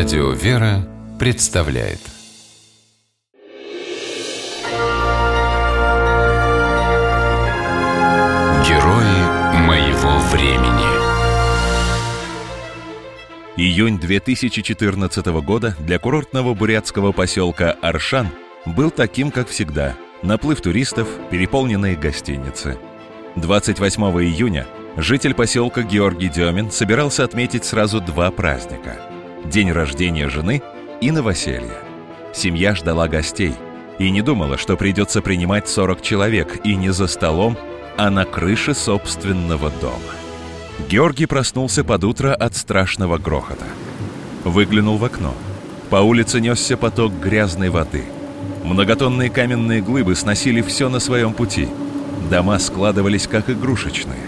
Радио «Вера» представляет Герои моего времени Июнь 2014 года для курортного бурятского поселка Аршан был таким, как всегда. Наплыв туристов, переполненные гостиницы. 28 июня житель поселка Георгий Демин собирался отметить сразу два праздника – день рождения жены и новоселье. Семья ждала гостей и не думала, что придется принимать 40 человек и не за столом, а на крыше собственного дома. Георгий проснулся под утро от страшного грохота. Выглянул в окно. По улице несся поток грязной воды. Многотонные каменные глыбы сносили все на своем пути. Дома складывались как игрушечные.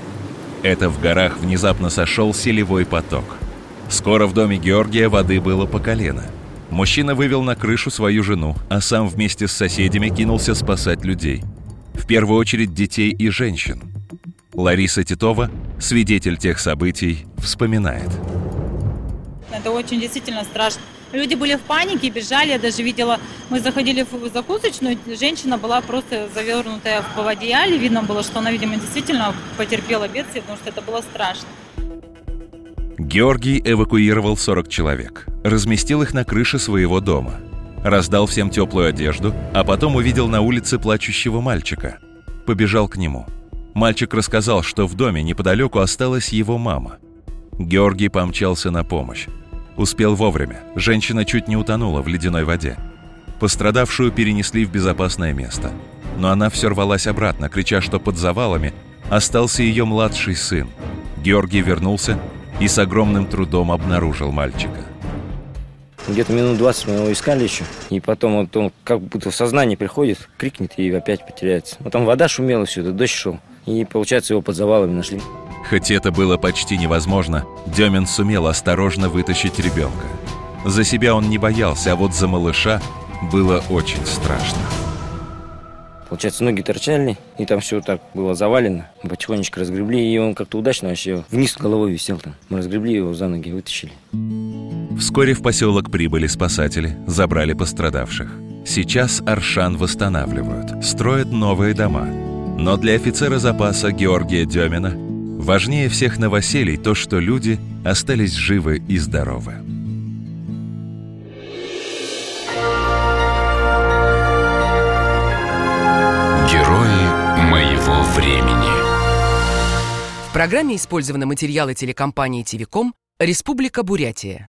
Это в горах внезапно сошел селевой поток. Скоро в доме Георгия воды было по колено. Мужчина вывел на крышу свою жену, а сам вместе с соседями кинулся спасать людей. В первую очередь детей и женщин. Лариса Титова, свидетель тех событий, вспоминает. Это очень действительно страшно. Люди были в панике, бежали. Я даже видела, мы заходили в закусочную, женщина была просто завернутая в одеяле. Видно было, что она, видимо, действительно потерпела бедствие, потому что это было страшно. Георгий эвакуировал 40 человек, разместил их на крыше своего дома, раздал всем теплую одежду, а потом увидел на улице плачущего мальчика. Побежал к нему. Мальчик рассказал, что в доме неподалеку осталась его мама. Георгий помчался на помощь. Успел вовремя. Женщина чуть не утонула в ледяной воде. Пострадавшую перенесли в безопасное место. Но она все рвалась обратно, крича, что под завалами остался ее младший сын. Георгий вернулся и с огромным трудом обнаружил мальчика. Где-то минут 20 мы его искали еще. И потом вот он как будто в сознание приходит, крикнет и опять потеряется. Вот там вода шумела все, это дождь шел. И получается его под завалами нашли. Хоть это было почти невозможно, Демин сумел осторожно вытащить ребенка. За себя он не боялся, а вот за малыша было очень страшно. Получается, ноги торчали, и там все так было завалено. Мы потихонечку разгребли, и он как-то удачно вообще вниз головой висел там. Мы разгребли его за ноги, вытащили. Вскоре в поселок прибыли спасатели, забрали пострадавших. Сейчас Аршан восстанавливают, строят новые дома. Но для офицера запаса Георгия Демина важнее всех новоселий то, что люди остались живы и здоровы. Программе использованы материалы телекомпании «Тивиком» Республика Бурятия.